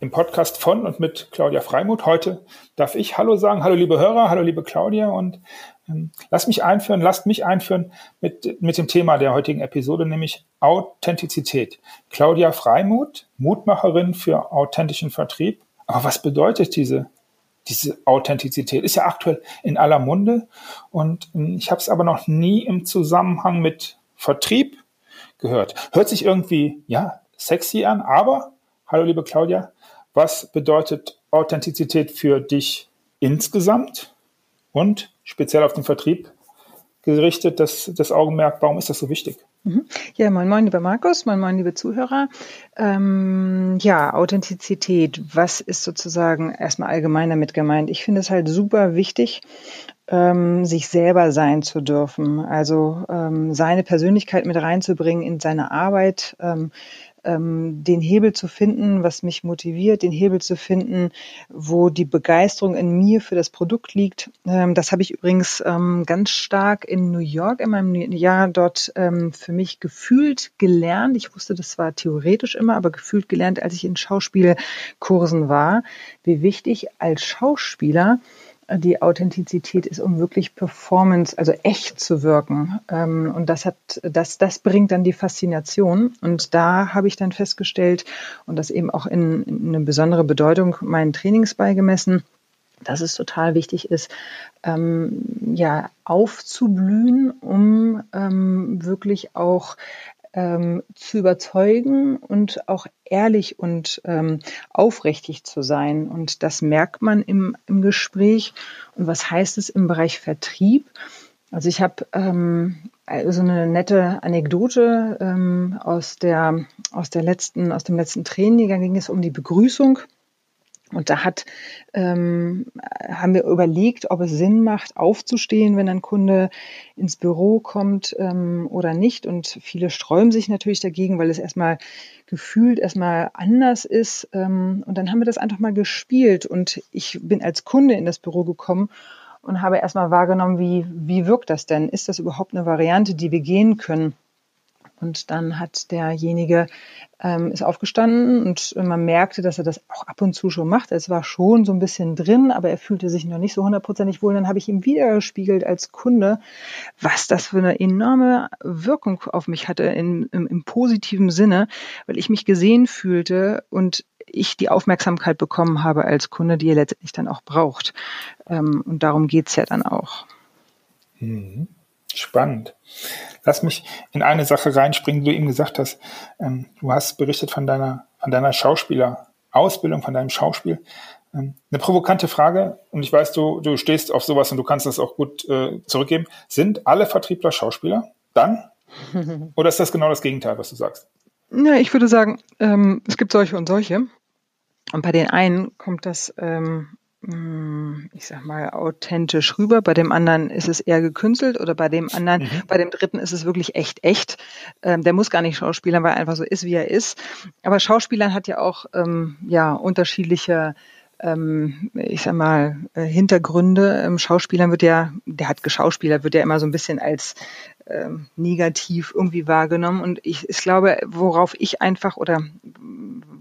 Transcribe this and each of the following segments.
im Podcast von und mit Claudia Freimuth. Heute darf ich Hallo sagen. Hallo liebe Hörer, hallo liebe Claudia und ähm, lass mich einführen, lasst mich einführen mit, mit dem Thema der heutigen Episode, nämlich Authentizität. Claudia Freimuth, Mutmacherin für authentischen Vertrieb. Aber was bedeutet diese, diese Authentizität? Ist ja aktuell in aller Munde und ähm, ich habe es aber noch nie im Zusammenhang mit Vertrieb gehört. Hört sich irgendwie, ja, sexy an, aber, hallo liebe Claudia, was bedeutet Authentizität für dich insgesamt und speziell auf den Vertrieb gerichtet, das, das Augenmerk, warum ist das so wichtig? Mhm. Ja, moin moin, lieber Markus, moin moin, liebe Zuhörer. Ähm, ja, Authentizität, was ist sozusagen erstmal allgemein damit gemeint? Ich finde es halt super wichtig, ähm, sich selber sein zu dürfen, also ähm, seine Persönlichkeit mit reinzubringen in seine Arbeit, ähm, ähm, den Hebel zu finden, was mich motiviert, den Hebel zu finden, wo die Begeisterung in mir für das Produkt liegt. Ähm, das habe ich übrigens ähm, ganz stark in New York in meinem Jahr dort ähm, für mich gefühlt gelernt. Ich wusste, das war theoretisch immer, aber gefühlt gelernt, als ich in Schauspielkursen war, wie wichtig als Schauspieler die Authentizität ist, um wirklich Performance, also echt zu wirken. Ähm, und das hat, das, das bringt dann die Faszination. Und da habe ich dann festgestellt und das eben auch in, in eine besondere Bedeutung meinen Trainings beigemessen, dass es total wichtig ist, ähm, ja, aufzublühen, um ähm, wirklich auch ähm, zu überzeugen und auch ehrlich und ähm, aufrichtig zu sein. Und das merkt man im, im Gespräch. Und was heißt es im Bereich Vertrieb? Also ich habe ähm, so eine nette Anekdote ähm, aus der aus der letzten aus dem letzten Training. Da ging es um die Begrüßung. Und da hat, ähm, haben wir überlegt, ob es Sinn macht, aufzustehen, wenn ein Kunde ins Büro kommt ähm, oder nicht. Und viele sträuben sich natürlich dagegen, weil es erstmal gefühlt erstmal anders ist. Ähm, und dann haben wir das einfach mal gespielt. Und ich bin als Kunde in das Büro gekommen und habe erstmal wahrgenommen, wie, wie wirkt das denn? Ist das überhaupt eine Variante, die wir gehen können? Und dann hat derjenige ähm, ist aufgestanden und man merkte, dass er das auch ab und zu schon macht. Es war schon so ein bisschen drin, aber er fühlte sich noch nicht so hundertprozentig wohl. Und dann habe ich ihm wieder gespiegelt als Kunde, was das für eine enorme Wirkung auf mich hatte in, im, im positiven Sinne, weil ich mich gesehen fühlte und ich die Aufmerksamkeit bekommen habe als Kunde, die er letztendlich dann auch braucht. Ähm, und darum geht's ja dann auch. Mhm. Spannend. Lass mich in eine Sache reinspringen, die du eben gesagt hast. Ähm, du hast berichtet von deiner, von deiner Schauspielerausbildung, von deinem Schauspiel. Ähm, eine provokante Frage, und ich weiß, du, du stehst auf sowas und du kannst das auch gut äh, zurückgeben. Sind alle Vertriebler Schauspieler? Dann? Oder ist das genau das Gegenteil, was du sagst? Ja, ich würde sagen, ähm, es gibt solche und solche. Und bei den einen kommt das ähm, hm, ich sag mal, authentisch rüber. Bei dem anderen ist es eher gekünstelt oder bei dem anderen, mhm. bei dem dritten ist es wirklich echt, echt. Ähm, der muss gar nicht Schauspielern, weil er einfach so ist, wie er ist. Aber Schauspielern hat ja auch ähm, ja unterschiedliche ähm, ich sag mal, äh, Hintergründe. Ähm, Schauspielern wird ja, der hat geschauspielert, wird ja immer so ein bisschen als ähm, negativ irgendwie wahrgenommen. Und ich, ich glaube, worauf ich einfach oder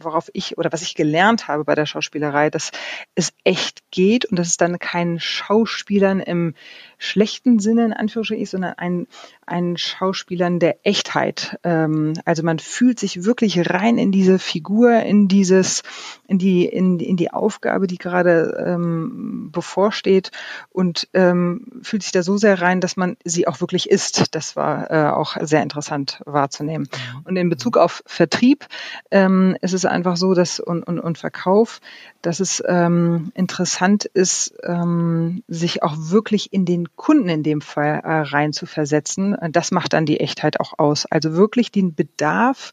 worauf ich oder was ich gelernt habe bei der Schauspielerei, dass es echt geht und dass es dann kein Schauspielern im schlechten Sinne in Anführungsstrichen ist, sondern ein, ein Schauspielern der Echtheit. Ähm, also man fühlt sich wirklich rein in diese Figur, in dieses, in die, in, in die Aufgabe, die gerade ähm, bevorsteht und ähm, fühlt sich da so sehr rein, dass man sie auch wirklich ist. Das war äh, auch sehr interessant wahrzunehmen. Mhm. Und in Bezug auf Vertrieb ähm, ist es einfach so, dass und, und, und Verkauf, dass es ähm, interessant ist, ähm, sich auch wirklich in den Kunden in dem Fall äh, rein zu versetzen. Das macht dann die Echtheit auch aus. Also wirklich den Bedarf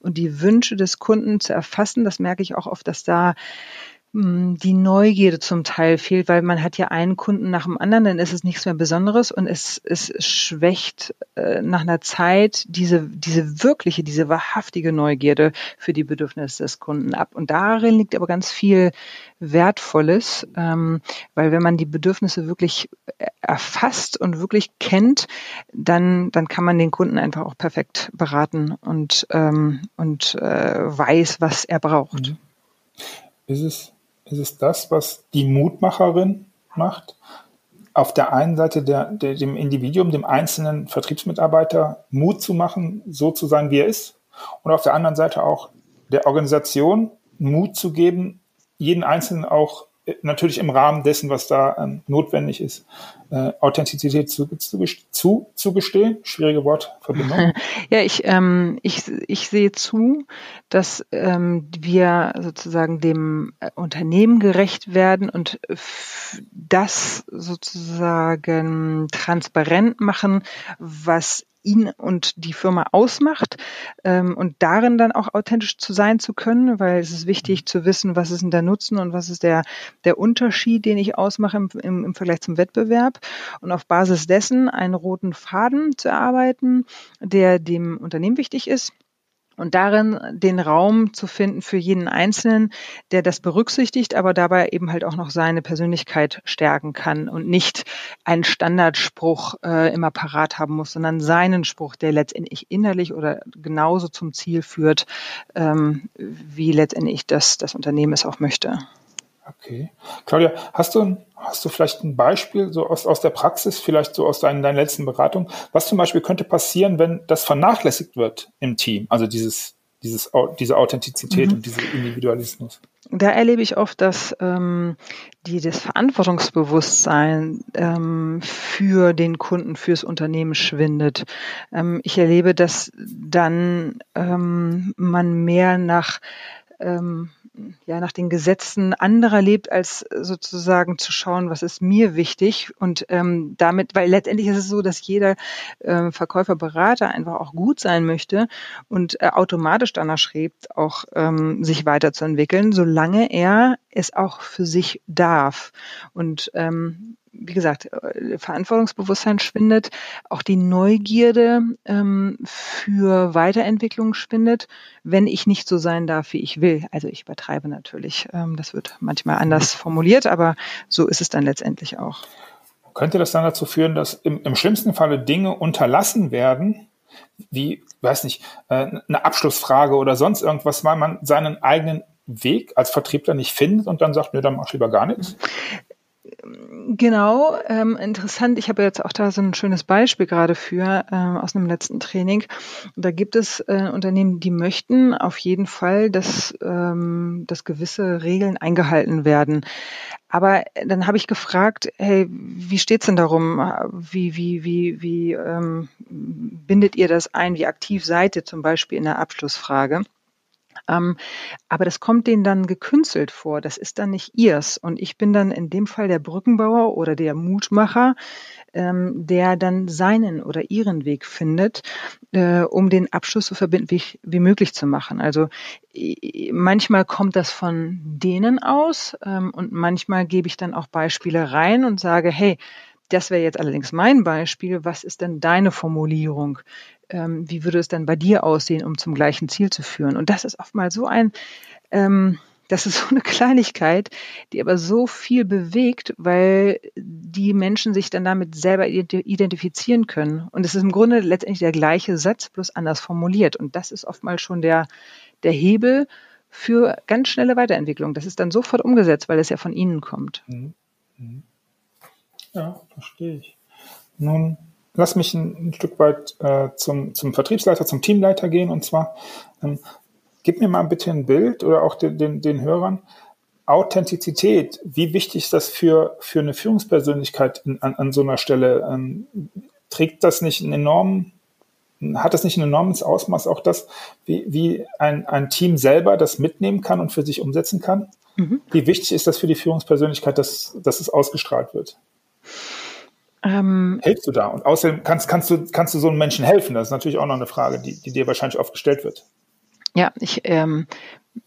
und die Wünsche des Kunden zu erfassen. Das merke ich auch oft, dass da die Neugierde zum Teil fehlt, weil man hat ja einen Kunden nach dem anderen, dann ist es nichts mehr Besonderes und es, es schwächt äh, nach einer Zeit diese, diese wirkliche, diese wahrhaftige Neugierde für die Bedürfnisse des Kunden ab. Und darin liegt aber ganz viel Wertvolles, ähm, weil wenn man die Bedürfnisse wirklich erfasst und wirklich kennt, dann, dann kann man den Kunden einfach auch perfekt beraten und, ähm, und äh, weiß, was er braucht. Mhm. Ist es ist es das, was die Mutmacherin macht. Auf der einen Seite der, der, dem Individuum, dem einzelnen Vertriebsmitarbeiter Mut zu machen, so zu sein, wie er ist. Und auf der anderen Seite auch der Organisation Mut zu geben, jeden Einzelnen auch natürlich im Rahmen dessen, was da ähm, notwendig ist, äh, Authentizität zu, zu, zu, zugestehen. Schwierige Wortverbindung. Ja, ich, ähm, ich, ich sehe zu, dass ähm, wir sozusagen dem äh, Unternehmen gerecht werden und das sozusagen transparent machen, was ihn und die Firma ausmacht ähm, und darin dann auch authentisch zu sein zu können, weil es ist wichtig zu wissen, was ist denn der Nutzen und was ist der, der Unterschied, den ich ausmache im, im, im Vergleich zum Wettbewerb. Und auf Basis dessen einen roten Faden zu erarbeiten, der dem Unternehmen wichtig ist und darin den Raum zu finden für jeden Einzelnen, der das berücksichtigt, aber dabei eben halt auch noch seine Persönlichkeit stärken kann und nicht einen Standardspruch äh, immer parat haben muss, sondern seinen Spruch, der letztendlich innerlich oder genauso zum Ziel führt, ähm, wie letztendlich das, das Unternehmen es auch möchte. Okay. Claudia, hast du, hast du vielleicht ein Beispiel so aus, aus der Praxis, vielleicht so aus deinen, deinen letzten Beratungen? Was zum Beispiel könnte passieren, wenn das vernachlässigt wird im Team? Also dieses, dieses, diese Authentizität mhm. und dieser Individualismus? Da erlebe ich oft, dass ähm, die, das Verantwortungsbewusstsein ähm, für den Kunden, fürs Unternehmen schwindet. Ähm, ich erlebe, dass dann ähm, man mehr nach ähm, ja, nach den Gesetzen anderer lebt, als sozusagen zu schauen, was ist mir wichtig. Und ähm, damit, weil letztendlich ist es so, dass jeder äh, Verkäufer, Berater einfach auch gut sein möchte und äh, automatisch danach strebt, auch ähm, sich weiterzuentwickeln, solange er es auch für sich darf. Und ähm, wie gesagt, äh, Verantwortungsbewusstsein schwindet, auch die Neugierde ähm, für Weiterentwicklung schwindet, wenn ich nicht so sein darf, wie ich will. Also ich übertreibe natürlich. Ähm, das wird manchmal anders formuliert, aber so ist es dann letztendlich auch. Könnte das dann dazu führen, dass im, im schlimmsten Falle Dinge unterlassen werden, wie, weiß nicht, äh, eine Abschlussfrage oder sonst irgendwas, weil man seinen eigenen Weg als Vertriebler nicht findet und dann sagt, nö, dann mach ich lieber gar nichts? Genau, ähm, interessant. Ich habe jetzt auch da so ein schönes Beispiel gerade für ähm, aus einem letzten Training. Da gibt es äh, Unternehmen, die möchten auf jeden Fall, dass, ähm, dass gewisse Regeln eingehalten werden. Aber dann habe ich gefragt, hey, wie steht's denn darum? Wie, wie, wie, wie ähm, bindet ihr das ein? Wie aktiv seid ihr zum Beispiel in der Abschlussfrage? Ähm, aber das kommt denen dann gekünstelt vor. Das ist dann nicht ihrs. Und ich bin dann in dem Fall der Brückenbauer oder der Mutmacher, ähm, der dann seinen oder ihren Weg findet, äh, um den Abschluss so verbindlich wie möglich zu machen. Also manchmal kommt das von denen aus ähm, und manchmal gebe ich dann auch Beispiele rein und sage, hey, das wäre jetzt allerdings mein Beispiel. Was ist denn deine Formulierung? ähm, wie würde es denn bei dir aussehen, um zum gleichen Ziel zu führen? Und das ist oftmals so ein, ähm, das ist so eine Kleinigkeit, die aber so viel bewegt, weil die Menschen sich dann damit selber identifizieren können. Und es ist im Grunde letztendlich der gleiche Satz, bloß anders formuliert. Und das ist oftmals schon der, der Hebel für ganz schnelle Weiterentwicklung. Das ist dann sofort umgesetzt, weil es ja von Ihnen kommt. Mhm. Mhm. Ja, verstehe ich. Nun lass mich ein, ein Stück weit äh, zum, zum Vertriebsleiter, zum Teamleiter gehen. Und zwar, ähm, gib mir mal bitte ein Bild oder auch den, den, den Hörern. Authentizität, wie wichtig ist das für, für eine Führungspersönlichkeit in, an, an so einer Stelle? Ähm, trägt das nicht einen enormen, hat das nicht ein enormes Ausmaß auch das, wie, wie ein, ein Team selber das mitnehmen kann und für sich umsetzen kann? Mhm. Wie wichtig ist das für die Führungspersönlichkeit, dass, dass es ausgestrahlt wird? Ähm, Hilfst du da? Und außerdem kannst, kannst, du, kannst du so einem Menschen helfen? Das ist natürlich auch noch eine Frage, die, die dir wahrscheinlich oft gestellt wird. Ja, ich ähm,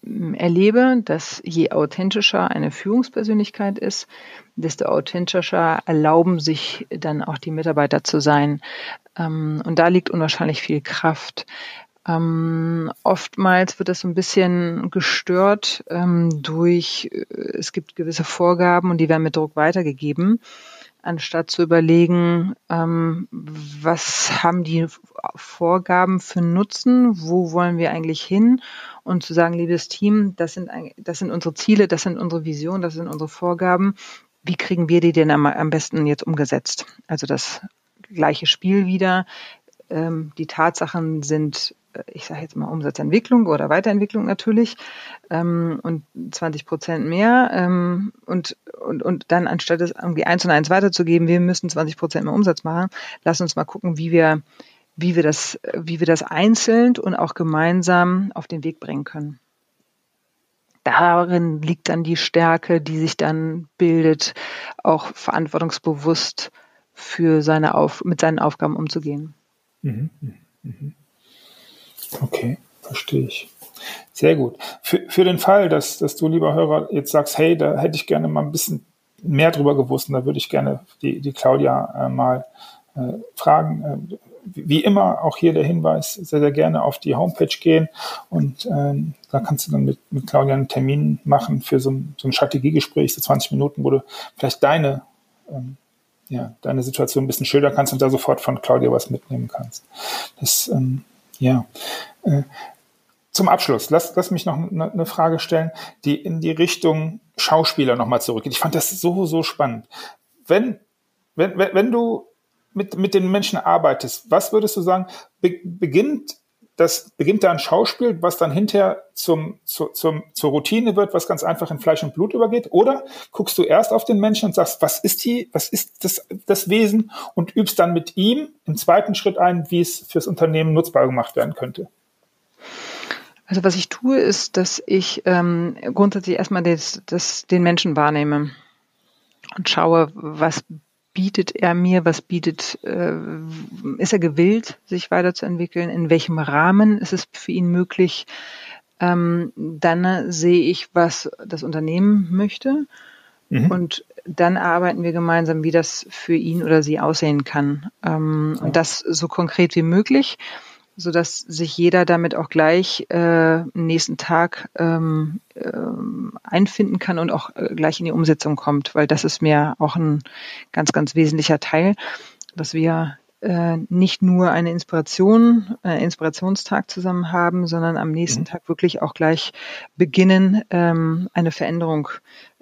erlebe, dass je authentischer eine Führungspersönlichkeit ist, desto authentischer erlauben sich dann auch die Mitarbeiter zu sein. Ähm, und da liegt unwahrscheinlich viel Kraft. Ähm, oftmals wird das so ein bisschen gestört ähm, durch, äh, es gibt gewisse Vorgaben und die werden mit Druck weitergegeben anstatt zu überlegen, ähm, was haben die Vorgaben für Nutzen, wo wollen wir eigentlich hin und zu sagen, liebes Team, das sind, das sind unsere Ziele, das sind unsere Visionen, das sind unsere Vorgaben. Wie kriegen wir die denn am, am besten jetzt umgesetzt? Also das gleiche Spiel wieder. Ähm, die Tatsachen sind ich sage jetzt mal Umsatzentwicklung oder Weiterentwicklung natürlich ähm, und 20 Prozent mehr ähm, und, und, und dann anstatt es irgendwie eins und eins weiterzugeben, wir müssen 20 Prozent mehr Umsatz machen, lass uns mal gucken, wie wir, wie wir das, wie wir das einzeln und auch gemeinsam auf den Weg bringen können. Darin liegt dann die Stärke, die sich dann bildet, auch verantwortungsbewusst für seine Auf mit seinen Aufgaben umzugehen. Mhm, mh, mh. Okay, verstehe ich. Sehr gut. Für, für den Fall, dass, dass du, lieber Hörer, jetzt sagst, hey, da hätte ich gerne mal ein bisschen mehr drüber gewusst und da würde ich gerne die, die Claudia äh, mal äh, fragen. Äh, wie immer, auch hier der Hinweis, sehr, sehr gerne auf die Homepage gehen und ähm, da kannst du dann mit, mit Claudia einen Termin machen für so ein, so ein Strategiegespräch, so 20 Minuten, wo du vielleicht deine, ähm, ja, deine Situation ein bisschen schildern kannst und da sofort von Claudia was mitnehmen kannst. Das ähm, ja. Äh, zum Abschluss, lass, lass mich noch eine, eine Frage stellen, die in die Richtung Schauspieler nochmal zurückgeht. Ich fand das so, so spannend. Wenn, wenn, wenn du mit, mit den Menschen arbeitest, was würdest du sagen, be, beginnt das beginnt da ein Schauspiel, was dann hinterher zum, zu, zum, zur Routine wird, was ganz einfach in Fleisch und Blut übergeht? Oder guckst du erst auf den Menschen und sagst, was ist die, was ist das, das Wesen und übst dann mit ihm im zweiten Schritt ein, wie es fürs Unternehmen nutzbar gemacht werden könnte? Also was ich tue, ist, dass ich ähm, grundsätzlich erstmal das, das, den Menschen wahrnehme und schaue, was bietet er mir, was bietet, äh, ist er gewillt, sich weiterzuentwickeln, in welchem Rahmen ist es für ihn möglich, ähm, dann sehe ich, was das Unternehmen möchte. Mhm. und dann arbeiten wir gemeinsam, wie das für ihn oder sie aussehen kann. Ähm, ja. und das so konkret wie möglich so dass sich jeder damit auch gleich äh, nächsten Tag ähm, äh, einfinden kann und auch äh, gleich in die Umsetzung kommt, weil das ist mir auch ein ganz, ganz wesentlicher Teil, dass wir äh, nicht nur eine Inspiration, äh, Inspirationstag zusammen haben, sondern am nächsten mhm. Tag wirklich auch gleich beginnen, ähm, eine Veränderung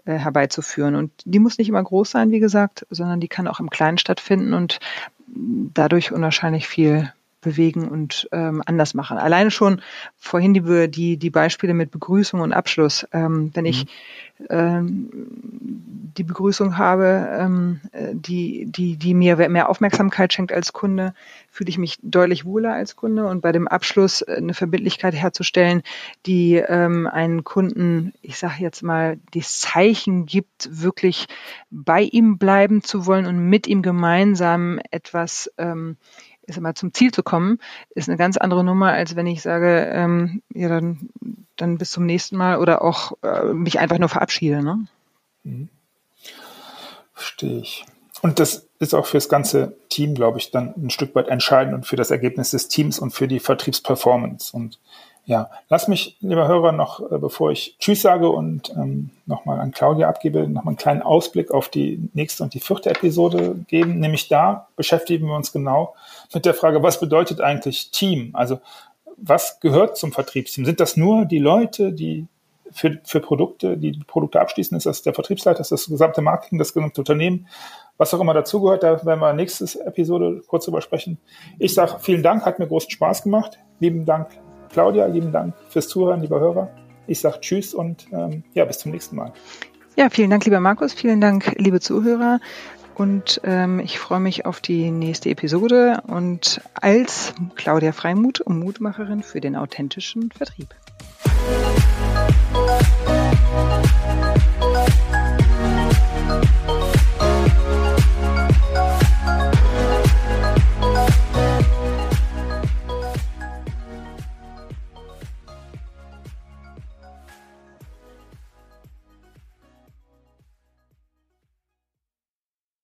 äh, herbeizuführen. Und die muss nicht immer groß sein, wie gesagt, sondern die kann auch im Kleinen stattfinden und dadurch unwahrscheinlich viel bewegen und ähm, anders machen. Alleine schon vorhin die, die, die Beispiele mit Begrüßung und Abschluss. Ähm, wenn ich mhm. ähm, die Begrüßung habe, ähm, die, die, die mir mehr Aufmerksamkeit schenkt als Kunde, fühle ich mich deutlich wohler als Kunde und bei dem Abschluss äh, eine Verbindlichkeit herzustellen, die ähm, einen Kunden, ich sage jetzt mal, das Zeichen gibt, wirklich bei ihm bleiben zu wollen und mit ihm gemeinsam etwas ähm, ist immer zum Ziel zu kommen, ist eine ganz andere Nummer, als wenn ich sage, ähm, ja, dann, dann bis zum nächsten Mal oder auch äh, mich einfach nur verabschiede. Ne? Mhm. Verstehe ich. Und das ist auch für das ganze Team, glaube ich, dann ein Stück weit entscheidend und für das Ergebnis des Teams und für die Vertriebsperformance. Und ja, lass mich, lieber Hörer, noch, äh, bevor ich Tschüss sage und ähm, nochmal an Claudia abgebe, nochmal einen kleinen Ausblick auf die nächste und die vierte Episode geben. Nämlich da beschäftigen wir uns genau mit der Frage, was bedeutet eigentlich Team? Also was gehört zum Vertriebsteam? Sind das nur die Leute, die für, für Produkte, die, Produkte abschließen? Ist das der Vertriebsleiter? Ist das gesamte Marketing, das gesamte Unternehmen? Was auch immer dazugehört, da werden wir nächste Episode kurz drüber sprechen. Ich sage vielen Dank, hat mir großen Spaß gemacht. Lieben Dank, Claudia, lieben Dank fürs Zuhören, lieber Hörer. Ich sage Tschüss und ähm, ja, bis zum nächsten Mal. Ja, vielen Dank, lieber Markus. Vielen Dank, liebe Zuhörer. Und ähm, ich freue mich auf die nächste Episode und als Claudia Freimuth, Mutmacherin für den authentischen Vertrieb.